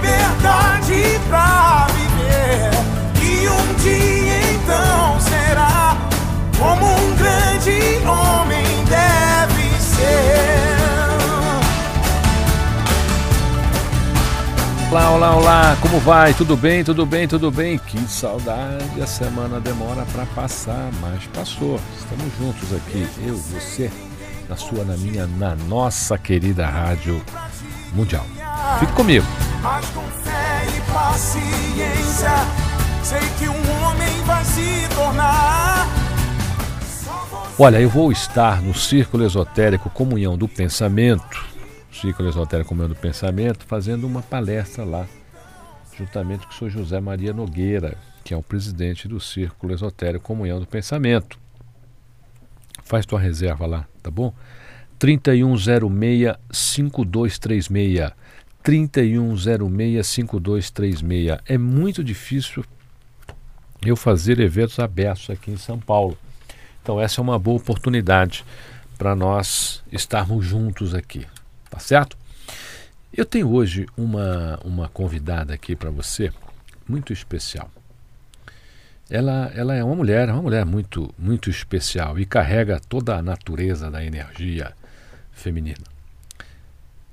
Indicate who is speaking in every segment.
Speaker 1: liberdade pra viver. E um dia então será como um grande homem deve ser.
Speaker 2: Olá, olá, olá, como vai? Tudo bem, tudo bem, tudo bem? Que saudade, a semana demora para passar, mas passou. Estamos juntos aqui, eu, você, na sua, na minha, na nossa querida Rádio Mundial. Fique comigo.
Speaker 1: Mas com fé e paciência, sei que um homem vai se tornar.
Speaker 2: Olha, eu vou estar no Círculo Esotérico Comunhão do Pensamento, Círculo Esotérico Comunhão do Pensamento, fazendo uma palestra lá, juntamente com o senhor José Maria Nogueira, que é o presidente do Círculo Esotérico Comunhão do Pensamento. Faz tua reserva lá, tá bom? 3106-5236. 3106-5236. É muito difícil eu fazer eventos abertos aqui em São Paulo. Então essa é uma boa oportunidade para nós estarmos juntos aqui, tá certo? Eu tenho hoje uma, uma convidada aqui para você, muito especial. Ela, ela é uma mulher, uma mulher muito, muito especial e carrega toda a natureza da energia feminina.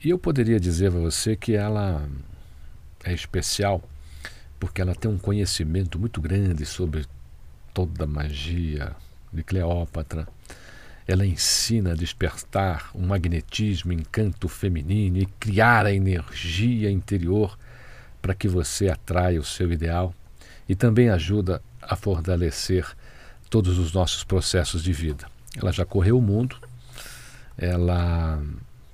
Speaker 2: E eu poderia dizer para você que ela é especial porque ela tem um conhecimento muito grande sobre toda a magia de Cleópatra. Ela ensina a despertar um magnetismo, encanto feminino e criar a energia interior para que você atraia o seu ideal e também ajuda a fortalecer todos os nossos processos de vida. Ela já correu o mundo, ela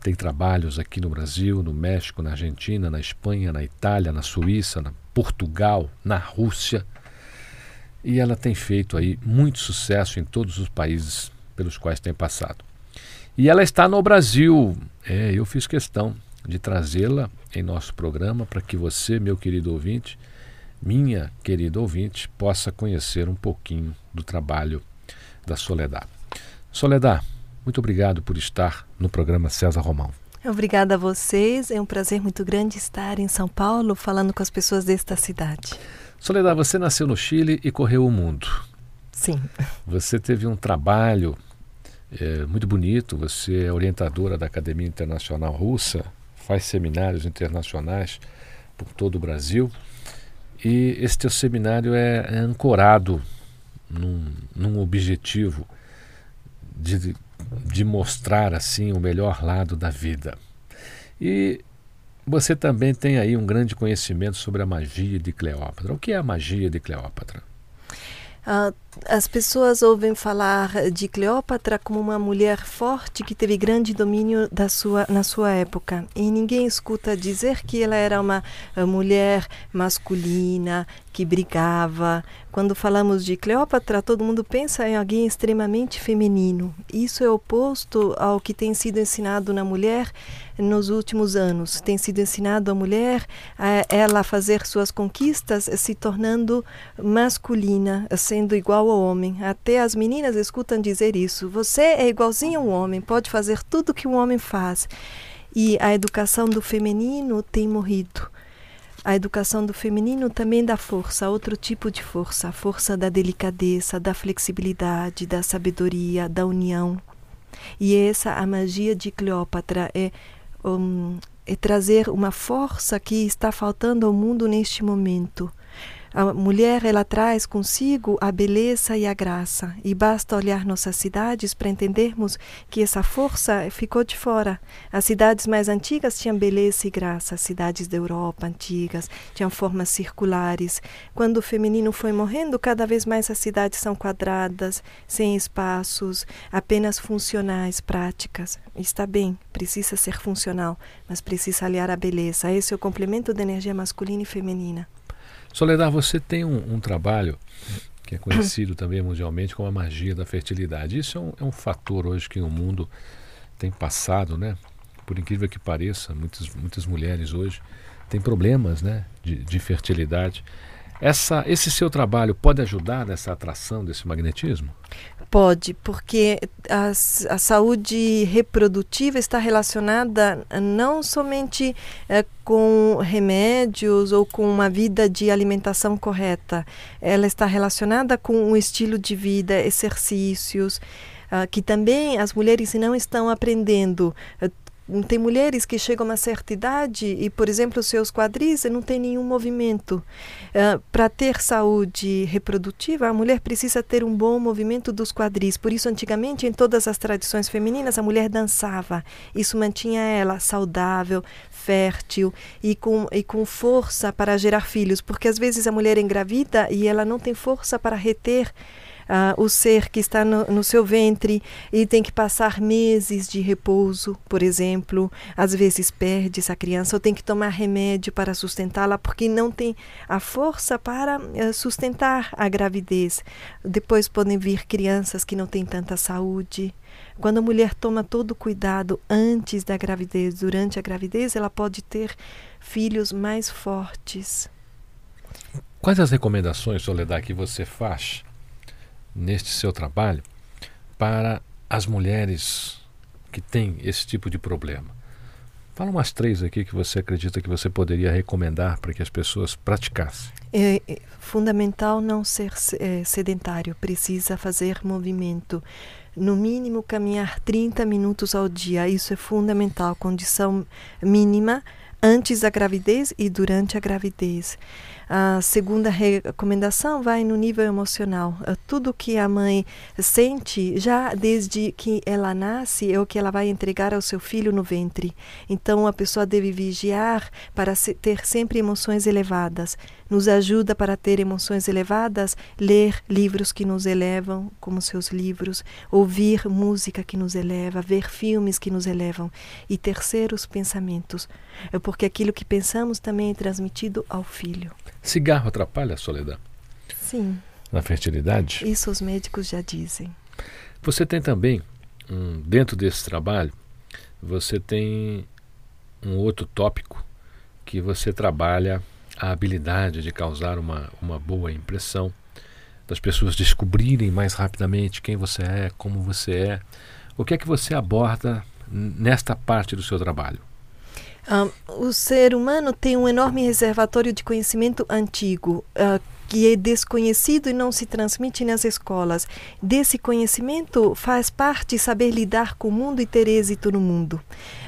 Speaker 2: tem trabalhos aqui no Brasil, no México, na Argentina, na Espanha, na Itália, na Suíça, na Portugal, na Rússia. E ela tem feito aí muito sucesso em todos os países pelos quais tem passado. E ela está no Brasil. É, eu fiz questão de trazê-la em nosso programa para que você, meu querido ouvinte, minha querida ouvinte, possa conhecer um pouquinho do trabalho da Soledad. Soledad, muito obrigado por estar no programa César Romão.
Speaker 3: Obrigada a vocês. É um prazer muito grande estar em São Paulo falando com as pessoas desta cidade.
Speaker 2: Soledad, você nasceu no Chile e correu o mundo.
Speaker 3: Sim.
Speaker 2: Você teve um trabalho é, muito bonito. Você é orientadora da Academia Internacional Russa, faz seminários internacionais por todo o Brasil. E esse teu seminário é, é ancorado num, num objetivo de, de mostrar assim o melhor lado da vida. E você também tem aí um grande conhecimento sobre a magia de Cleópatra. O que é a magia de Cleópatra?
Speaker 3: Ah, as pessoas ouvem falar de Cleópatra como uma mulher forte que teve grande domínio da sua, na sua época. E ninguém escuta dizer que ela era uma ah, mulher masculina, que brigava. Quando falamos de Cleópatra, todo mundo pensa em alguém extremamente feminino. Isso é oposto ao que tem sido ensinado na mulher nos últimos anos. Tem sido ensinado a mulher a ela fazer suas conquistas se tornando masculina, sendo igual ao homem. Até as meninas escutam dizer isso. Você é igualzinho ao homem, pode fazer tudo que o homem faz. E a educação do feminino tem morrido. A educação do feminino também dá força, outro tipo de força, a força da delicadeza, da flexibilidade, da sabedoria, da união. E essa a magia de Cleópatra é, um, é trazer uma força que está faltando ao mundo neste momento a mulher ela traz consigo a beleza e a graça, e basta olhar nossas cidades para entendermos que essa força ficou de fora. As cidades mais antigas tinham beleza e graça, as cidades da Europa antigas tinham formas circulares. Quando o feminino foi morrendo, cada vez mais as cidades são quadradas, sem espaços, apenas funcionais, práticas. Está bem, precisa ser funcional, mas precisa aliar a beleza. Esse é o complemento da energia masculina e feminina.
Speaker 2: Soledad, você tem um, um trabalho que é conhecido também mundialmente como a magia da fertilidade. Isso é um, é um fator hoje que o mundo tem passado, né? Por incrível que pareça, muitas, muitas mulheres hoje têm problemas né, de, de fertilidade. Essa, esse seu trabalho pode ajudar nessa atração desse magnetismo?
Speaker 3: Pode, porque a, a saúde reprodutiva está relacionada não somente é, com remédios ou com uma vida de alimentação correta, ela está relacionada com um estilo de vida, exercícios. Uh, que também as mulheres não estão aprendendo uh, tem mulheres que chegam a uma certa idade e, por exemplo, seus quadris não tem nenhum movimento. Uh, Para ter saúde reprodutiva, a mulher precisa ter um bom movimento dos quadris. Por isso, antigamente, em todas as tradições femininas, a mulher dançava. Isso mantinha ela saudável, fértil e com, e com força para gerar filhos. Porque às vezes a mulher engravida e ela não tem força para reter o ser que está no, no, seu ventre e tem que passar meses de repouso, por exemplo. Às vezes perde essa criança ou tem que tomar remédio para sustentá-la porque não tem a força para uh, sustentar a gravidez. Depois podem vir crianças que não têm tanta saúde. Quando a mulher toma todo o cuidado antes da gravidez, durante a gravidez, ela pode ter filhos mais fortes.
Speaker 2: Quais as recomendações, Soledad, que você faz neste seu trabalho para as mulheres que têm esse tipo de problema? Fala umas três aqui que você acredita que você poderia recomendar para que as pessoas praticassem.
Speaker 3: É, é fundamental não ser é, sedentário, precisa fazer movimento. No mínimo, caminhar 30 minutos ao dia. Isso é fundamental, condição mínima antes da gravidez e durante a gravidez. A segunda recomendação vai no nível emocional. Tudo que a mãe sente já desde que ela nasce é o que ela vai entregar ao seu filho no ventre. Então a pessoa deve vigiar para ter sempre emoções elevadas. Nos ajuda para ter emoções elevadas, ler livros que nos elevam, como seus livros, ouvir música que nos eleva, ver filmes que nos elevam e terceiros pensamentos, é porque aquilo que pensamos também é transmitido ao filho.
Speaker 2: Cigarro atrapalha a soledade?
Speaker 3: Sim.
Speaker 2: Na fertilidade?
Speaker 3: Isso os médicos já dizem.
Speaker 2: Você tem também, um, dentro desse trabalho, você tem um outro tópico que você trabalha a habilidade de causar uma, uma boa impressão, das pessoas descobrirem mais rapidamente quem você é, como você é. O que é que você aborda nesta parte do seu trabalho?
Speaker 3: O ser humano tem um enorme reservatório de conhecimento antigo. Uh, que é desconhecido e não se transmite nas escolas. Desse conhecimento faz parte saber lidar com o mundo e ter êxito no mundo.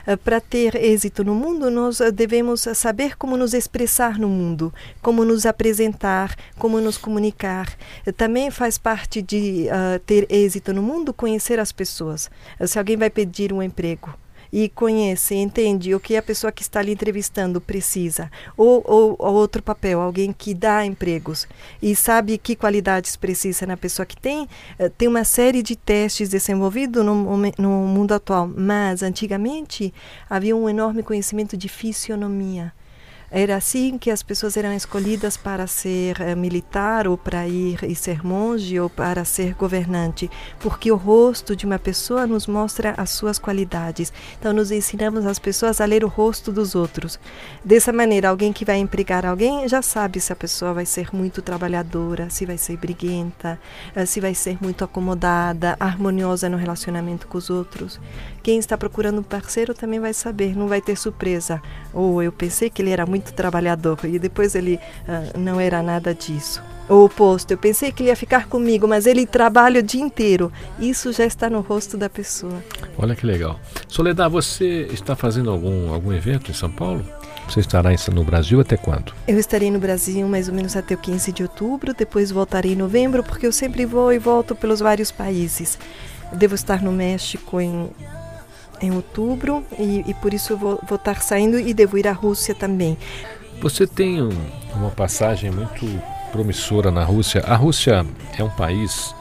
Speaker 3: Uh, Para ter êxito no mundo, nós devemos saber como nos expressar no mundo, como nos apresentar, como nos comunicar. Também faz parte de uh, ter êxito no mundo conhecer as pessoas. se alguém vai pedir um emprego, e conhece, entende o que a pessoa que está ali entrevistando precisa, ou, ou, ou outro papel, alguém que dá empregos. E sabe que qualidades precisa na pessoa que tem, eh, tem uma série de testes desenvolvidos no, no mundo atual, mas antigamente havia um enorme conhecimento de fisionomia. Era assim que as pessoas eram escolhidas para ser uh, militar ou para ir e ser monge ou para ser governante, porque o rosto de uma pessoa nos mostra as suas qualidades. Então nos ensinamos as pessoas a ler o rosto dos outros. Dessa maneira, alguém que vai empregar alguém já sabe se a pessoa vai ser muito trabalhadora, se vai ser briguenta, uh, se vai ser muito acomodada, harmoniosa no relacionamento com os outros. Quem está procurando um parceiro também vai saber, não vai ter surpresa. Ou eu pensei que ele era muito muito trabalhador e depois ele uh, não era nada disso. O oposto, eu pensei que ele ia ficar comigo, mas ele trabalha o dia inteiro. Isso já está no rosto da pessoa.
Speaker 2: Olha que legal. Soledad, você está fazendo algum, algum evento em São Paulo? Você estará no Brasil até quando?
Speaker 3: Eu estarei no Brasil mais ou menos até o 15 de outubro, depois voltarei em novembro, porque eu sempre vou e volto pelos vários países. Devo estar no México em, em outubro e, e por isso vou, vou estar saindo e devo ir à Rússia também.
Speaker 2: Você tem um, uma passagem muito promissora na Rússia. A Rússia é um país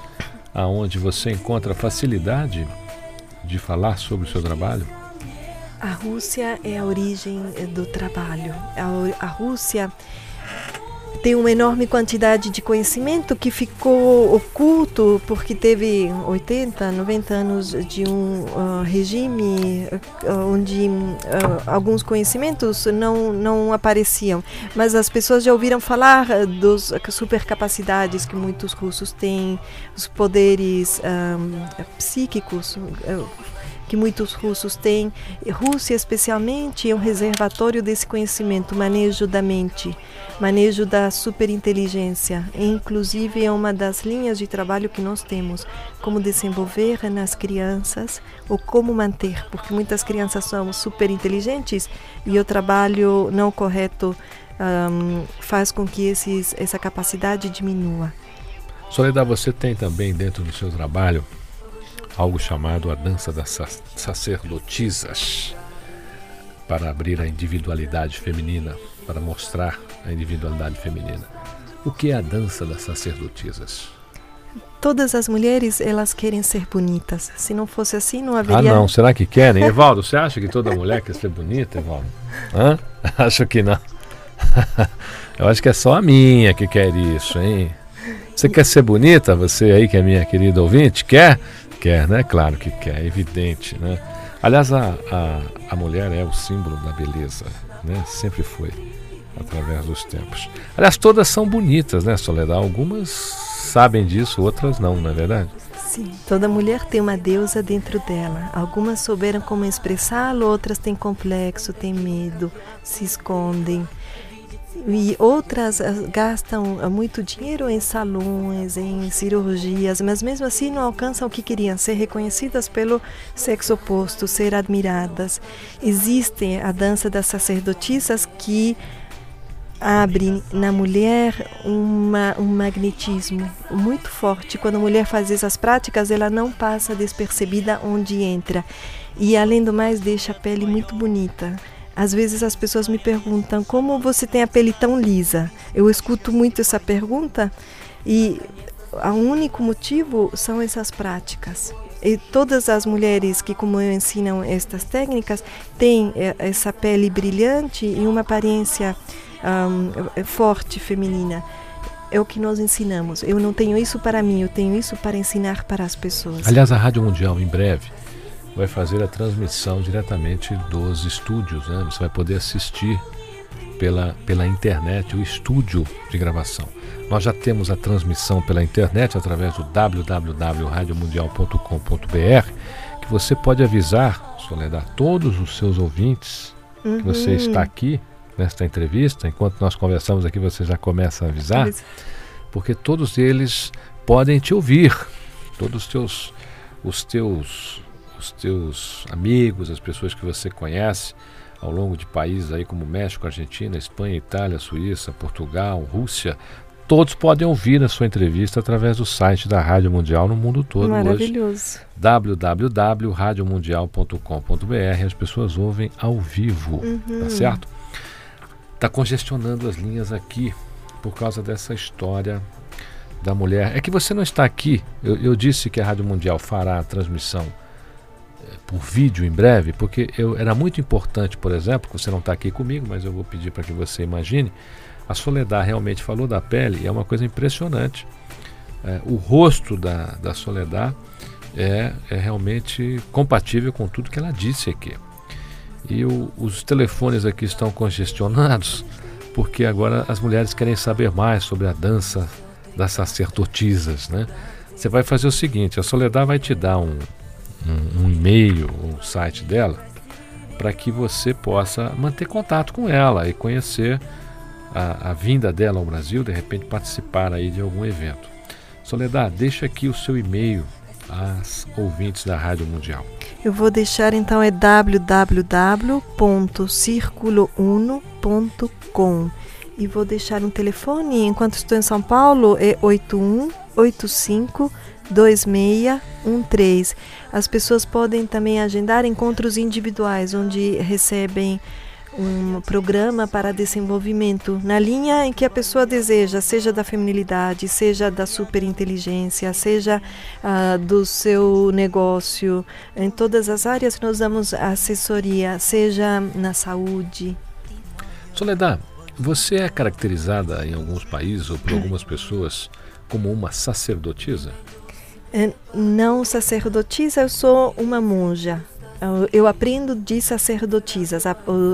Speaker 2: aonde você encontra facilidade de falar sobre o seu trabalho?
Speaker 3: A Rússia é a origem do trabalho. A, a Rússia tem uma enorme quantidade de conhecimento que ficou oculto porque teve 80, 90 anos de um uh, regime uh, onde uh, alguns conhecimentos não, não apareciam. Mas as pessoas já ouviram falar das supercapacidades que muitos russos têm, os poderes um, psíquicos que muitos russos têm. Rússia, especialmente, é um reservatório desse conhecimento, manejo da mente, manejo da superinteligência. Inclusive, é uma das linhas de trabalho que nós temos, como desenvolver nas crianças ou como manter, porque muitas crianças são superinteligentes e o trabalho não correto um, faz com que esses, essa capacidade diminua.
Speaker 2: Soledad, você tem também dentro do seu trabalho algo chamado a dança das sacerdotisas, para abrir a individualidade feminina, para mostrar a individualidade feminina. O que é a dança das sacerdotisas?
Speaker 3: Todas as mulheres, elas querem ser bonitas. Se não fosse assim, não haveria...
Speaker 2: Ah, não. Será que querem? Evaldo, você acha que toda mulher quer ser bonita, Evaldo? Hã? Acho que não. Eu acho que é só a minha que quer isso, hein? Você quer ser bonita? Você aí que é minha querida ouvinte, quer? Quer, né? Claro que quer, é evidente, né? Aliás, a, a, a mulher é o símbolo da beleza, né? Sempre foi, através dos tempos. Aliás, todas são bonitas, né, Soledad? Algumas sabem disso, outras não, não é verdade?
Speaker 3: Sim, toda mulher tem uma deusa dentro dela. Algumas souberam como expressá-lo, outras têm complexo, têm medo, se escondem e outras ah, gastam ah, muito dinheiro em salões, em cirurgias, mas mesmo assim não alcançam o que queriam, ser reconhecidas pelo sexo oposto, ser admiradas. Existe a dança das sacerdotisas que abre na mulher uma, um magnetismo muito forte. Quando a mulher faz essas práticas, ela não passa despercebida onde entra. E além do mais, deixa a pele muito bonita. Às vezes as pessoas me perguntam como você tem a pele tão lisa. Eu escuto muito essa pergunta e o único motivo são essas práticas. E todas as mulheres que, como eu ensinam estas técnicas, têm eh, essa pele brilhante e uma aparência um, forte feminina. É o que nós ensinamos. Eu não tenho isso para mim, eu tenho isso para ensinar para as pessoas.
Speaker 2: Aliás, a Rádio Mundial, em breve, vai fazer a transmissão diretamente dos estúdios. Né? Você vai poder assistir pela, pela internet o estúdio de gravação. Nós já temos a transmissão pela internet através do www.radiomundial.com.br que você pode avisar, Soledad, todos os seus ouvintes uhum. que você está aqui nesta entrevista. Enquanto nós conversamos aqui, você já começa a avisar, porque todos eles podem te ouvir, todos os teus, os teus os teus amigos, as pessoas que você conhece ao longo de países aí como México, Argentina, Espanha, Itália, Suíça, Portugal, Rússia, todos podem ouvir a sua entrevista através do site da Rádio Mundial no mundo todo
Speaker 3: Maravilhoso.
Speaker 2: hoje. www.radiomundial.com.br As pessoas ouvem ao vivo, tá uhum. tá certo? Está congestionando as linhas aqui por causa dessa história da mulher. É que você não está aqui. Eu, eu disse que a Rádio Mundial fará a transmissão por vídeo em breve, porque eu, era muito importante, por exemplo, você não está aqui comigo, mas eu vou pedir para que você imagine. A Soledad realmente falou da pele é uma coisa impressionante. É, o rosto da, da Soledad é, é realmente compatível com tudo que ela disse aqui. E o, os telefones aqui estão congestionados porque agora as mulheres querem saber mais sobre a dança das sacerdotisas, né? Você vai fazer o seguinte, a Soledad vai te dar um, um, um e-mail, um site dela, para que você possa manter contato com ela e conhecer a, a, vinda dela ao Brasil, de repente participar aí de algum evento. Soledad, deixa aqui o seu e-mail às ouvintes da Rádio Mundial.
Speaker 3: Eu vou deixar então é www.circulo1.com e vou deixar um telefone enquanto estou em São Paulo é 8185 2613. As pessoas podem também agendar encontros individuais, onde recebem um programa para desenvolvimento na linha em que a pessoa deseja, seja da feminilidade, seja da superinteligência, seja uh, do seu negócio. Em todas as áreas nós damos assessoria, seja na saúde.
Speaker 2: Soledad, você é caracterizada em alguns países ou por algumas pessoas como uma sacerdotisa?
Speaker 3: É, não sacerdotisa, eu sou uma monja. Eu aprendo de sacerdotisas.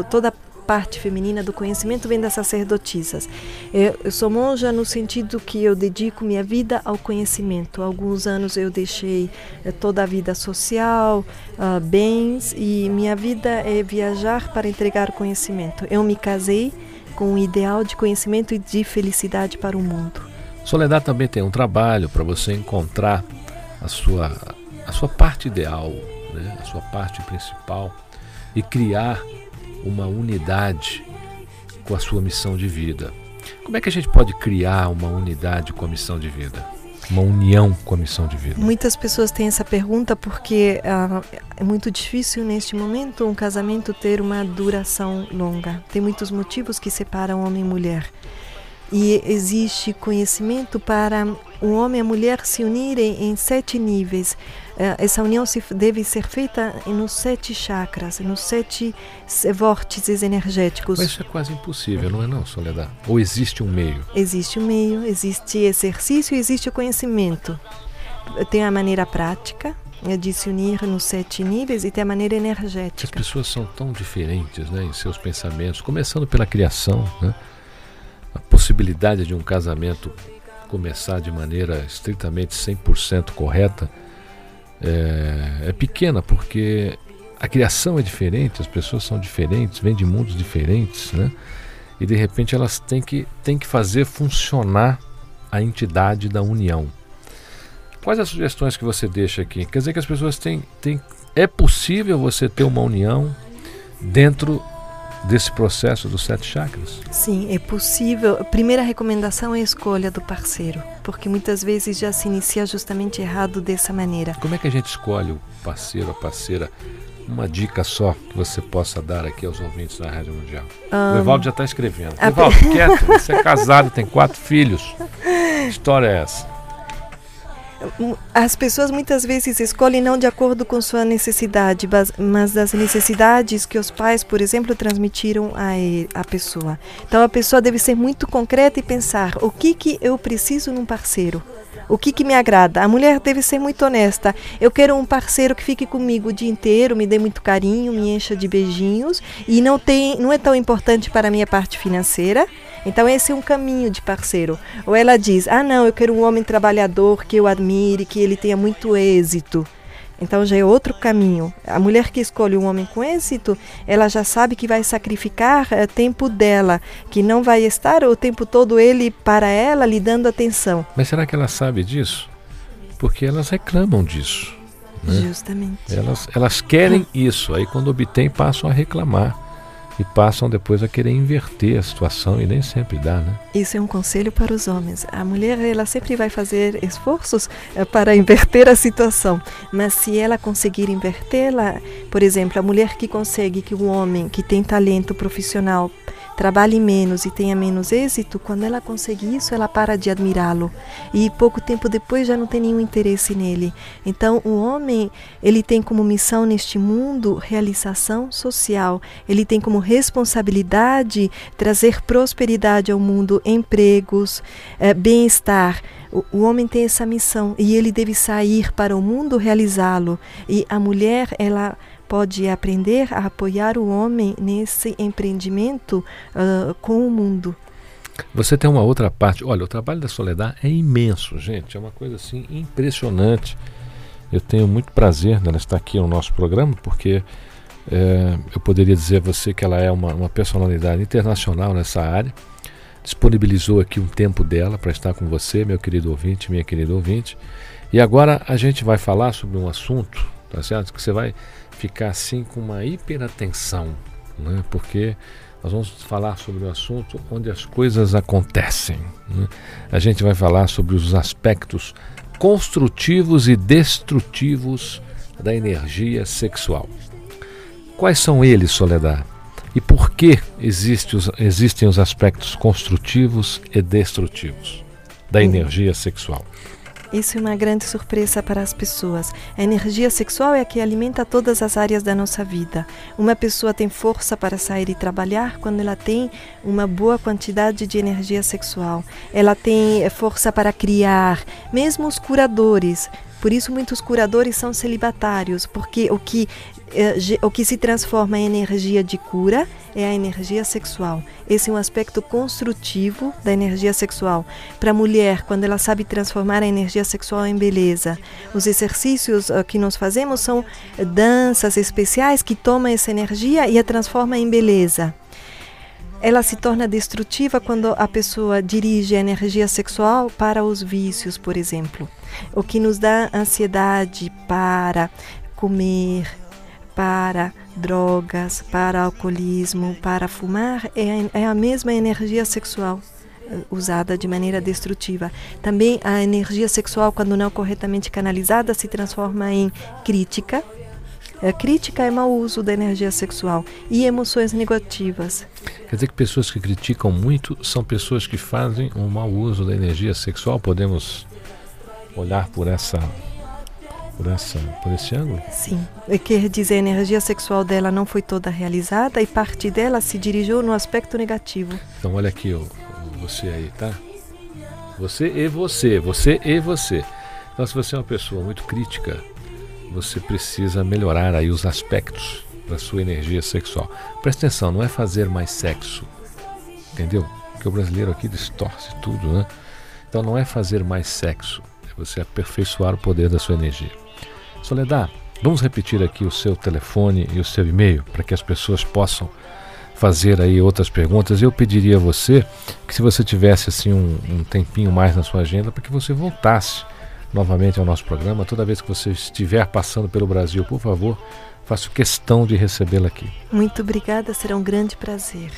Speaker 3: Toda a parte feminina do conhecimento vem das sacerdotisas. Eu, sou monja no sentido que eu dedico minha vida ao conhecimento. Alguns anos eu deixei eh, toda a vida social, uh, bens, e minha vida é viajar para entregar conhecimento. Eu me casei com um ideal de conhecimento e de felicidade para o mundo.
Speaker 2: Soledad também tem um trabalho para você encontrar a sua, a sua parte ideal, né, a sua parte principal e criar uma unidade com a sua missão de vida. Como é que a gente pode criar uma unidade com a missão de vida? Uma união com a missão de vida?
Speaker 3: Muitas pessoas têm essa pergunta porque uh, é muito difícil neste momento um casamento ter uma duração longa. Tem muitos motivos que separam homem e mulher. E existe conhecimento para o homem e a mulher se unirem em sete níveis. Eh, essa união se, deve ser feita nos sete chakras, nos sete vórtices energéticos.
Speaker 2: Mas isso é quase impossível, não é não, Soledad? Ou existe um meio?
Speaker 3: Existe um meio, existe exercício, existe o conhecimento. Tem a maneira prática, é de se unir nos sete níveis e tem a maneira energética.
Speaker 2: As pessoas são tão diferentes né, em seus pensamentos, começando pela criação, né? a possibilidade de um casamento começar de maneira estritamente 100% correta é, é, pequena, porque a criação é diferente, as pessoas são diferentes, vêm de mundos diferentes, né? E de repente elas têm que, têm que fazer funcionar a entidade da união. Quais as sugestões que você deixa aqui? Quer dizer que as pessoas têm, têm. É possível você ter uma união dentro desse processo dos sete chakras?
Speaker 3: Sim, é possível. A primeira recomendação é a escolha do parceiro, porque muitas vezes já se inicia justamente errado dessa maneira.
Speaker 2: Como é que a gente escolhe o parceiro, a parceira? Uma dica só que você possa dar aqui aos ouvintes da Rádio Mundial. Um, o Evaldo já está escrevendo. Evaldo, quieto, você é casado, tem quatro filhos. Que história é essa?
Speaker 3: As pessoas muitas vezes escolhem não de acordo com sua necessidade, mas das necessidades que os pais, por exemplo, transmitiram a, a pessoa. Então a pessoa deve ser muito concreta e pensar o que, que eu preciso num parceiro. O que, que me agrada? A mulher deve ser muito honesta. Eu quero um parceiro que fique comigo o dia inteiro, me dê muito carinho, me encha de beijinhos e não tem, não é tão importante para a minha parte financeira. Então esse é um caminho de parceiro. Ou ela diz: "Ah, não, eu quero um homem trabalhador que eu admire, que ele tenha muito êxito". Então já é outro caminho. A mulher que escolhe um homem com êxito, ela já sabe que vai sacrificar é, tempo dela, que não vai estar o tempo todo ele para ela lhe dando atenção.
Speaker 2: Mas será que ela sabe disso? Porque elas reclamam disso.
Speaker 3: Né? Justamente.
Speaker 2: Elas, elas querem isso, aí quando obtém passam a reclamar e passam depois a querer inverter a situação e nem sempre dá, né?
Speaker 3: Isso é um conselho para os homens. A mulher ela sempre vai fazer esforços eh, para inverter a situação, mas se ela conseguir invertê-la, por exemplo, a mulher que consegue que um homem que tem talento profissional trabalhe menos e tenha menos êxito, quando ela consegue isso, ela para de admirá-lo e pouco tempo depois já não tem nenhum interesse nele. Então, o homem, ele tem como missão neste mundo realização social. Ele tem como responsabilidade trazer prosperidade ao mundo, empregos, é, bem-estar. O, o homem tem essa missão e ele deve sair para o mundo realizá-lo. E a mulher, ela pode aprender a apoiar o homem nesse empreendimento uh, com o mundo.
Speaker 2: Você tem uma outra parte. Olha, o trabalho da Soledad é imenso, gente. É uma coisa assim impressionante. Eu tenho muito prazer nela estar aqui no nosso programa, porque É, eu poderia dizer a você que ela é uma, uma personalidade internacional nessa área. Disponibilizou aqui um tempo dela para estar com você, meu querido ouvinte, minha querida ouvinte. E agora a gente vai falar sobre um assunto, tá certo? Que você vai ficar assim com uma hiperatenção, né? Porque nós vamos falar sobre o assunto onde as coisas acontecem. Né? A gente vai falar sobre os aspectos construtivos e destrutivos da energia sexual. Quais são eles, Soledad? E por que existe os, existem os aspectos construtivos e destrutivos da energia sexual?
Speaker 3: Isso é uma grande surpresa para as pessoas. A energia sexual é a que alimenta todas as áreas da nossa vida. Uma pessoa tem força para sair e trabalhar quando ela tem uma boa quantidade de energia sexual. Ela tem força para criar, mesmo os curadores. Por isso, muitos curadores são celibatários, porque o que o que se transforma em energia de cura é a energia sexual. Esse é um aspecto construtivo da energia sexual. Para a mulher, quando ela sabe transformar a energia sexual em beleza, os exercícios que nós fazemos são danças especiais que tomam essa energia e a transformam em beleza. Ela se torna destrutiva quando a pessoa dirige a energia sexual para os vícios, por exemplo. O que nos dá ansiedade para comer, para drogas, para alcoolismo, para fumar, é, é a mesma energia sexual eh, usada de maneira destrutiva. Também a energia sexual, quando não corretamente canalizada, se transforma em crítica. A crítica é mau uso da energia sexual e emoções negativas.
Speaker 2: Quer dizer que pessoas que criticam muito são pessoas que fazem um mau uso da energia sexual? Podemos olhar por essa por, essa, por esse ângulo?
Speaker 3: Sim. Quer dizer, a energia sexual dela não foi toda realizada e parte dela se dirigiu no aspecto negativo.
Speaker 2: Então, olha aqui, ó, você aí, tá? Você e você, você e você. Então, se você é uma pessoa muito crítica, você precisa melhorar aí os aspectos da sua energia sexual. Presta atenção, não é fazer mais sexo, entendeu? Porque o brasileiro aqui distorce tudo, né? Então, não é fazer mais sexo, é você aperfeiçoar o poder da sua energia. Soledad, vamos repetir aqui o seu telefone e o seu e-mail para que as pessoas possam fazer aí outras perguntas. Eu pediria a você que se você tivesse assim um, um tempinho mais na sua agenda para que você voltasse novamente ao nosso programa toda vez que você estiver passando pelo Brasil, por favor, faço questão de recebê-la aqui.
Speaker 3: Muito obrigada, será um grande prazer.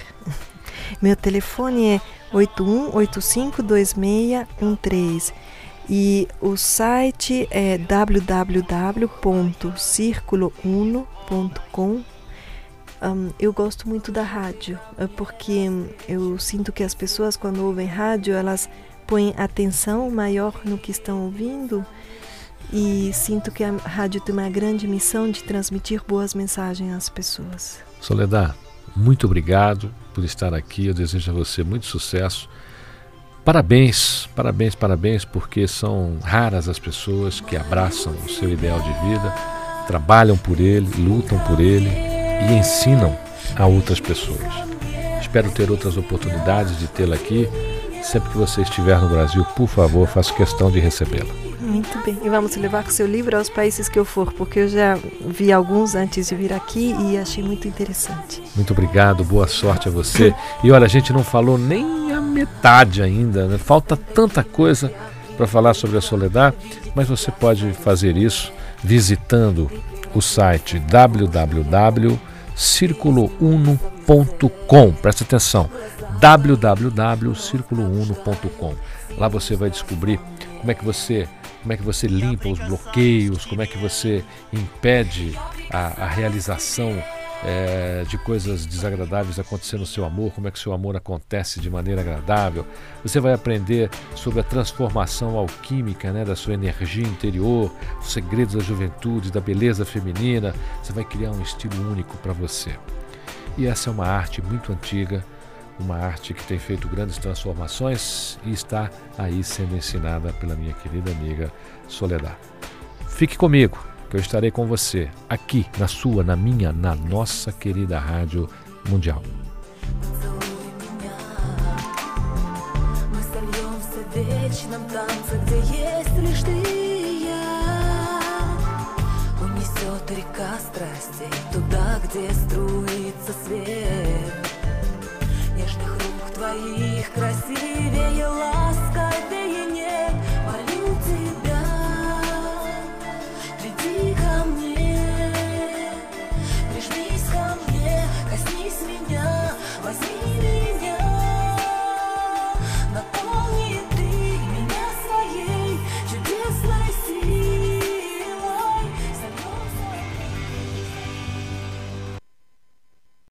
Speaker 3: Meu telefone é 81852613 e o site é www.circulouno.com. Um, eu gosto muito da rádio, é porque eu sinto que as pessoas, quando ouvem rádio, elas põem atenção maior no que estão ouvindo e sinto que a rádio tem uma grande missão de transmitir boas mensagens às pessoas.
Speaker 2: Soledad, muito obrigado por estar aqui. Eu desejo a você muito sucesso Parabéns, parabéns, parabéns, porque são raras as pessoas que abraçam o seu ideal de vida, trabalham por ele, lutam por ele e ensinam a outras pessoas. Espero ter outras oportunidades de tê-la aqui. Sempre que você estiver no Brasil, por favor, faça questão de recebê-la.
Speaker 3: Muito bem. E vamos levar seu livro aos países que eu for, porque eu já vi alguns antes de vir aqui e achei muito interessante.
Speaker 2: Muito obrigado, boa sorte a você. E olha, a gente não falou nem metade ainda, né? falta tanta coisa para falar sobre a Soledad, mas você pode fazer isso visitando o site www.circulouno.com. Presta atenção, www.circulouno.com. Lá você vai descobrir como é que você como é que você limpa os bloqueios, como é que você impede a, a realização é, de coisas desagradáveis acontecer no seu amor, como é que seu amor acontece de maneira agradável. Você vai aprender sobre a transformação alquímica né, da sua energia interior, os segredos da juventude, da beleza feminina. Você vai criar um estilo único para você. E essa é uma arte muito antiga, uma arte que tem feito grandes transformações e está aí sendo ensinada pela minha querida amiga Soledad. Fique comigo que eu estarei com você aqui na sua, na minha, na nossa querida Rádio Mundial. вечном танце, где есть лишь ты и я Унесет
Speaker 4: река страстей Туда, где струится свет своих красивее лад.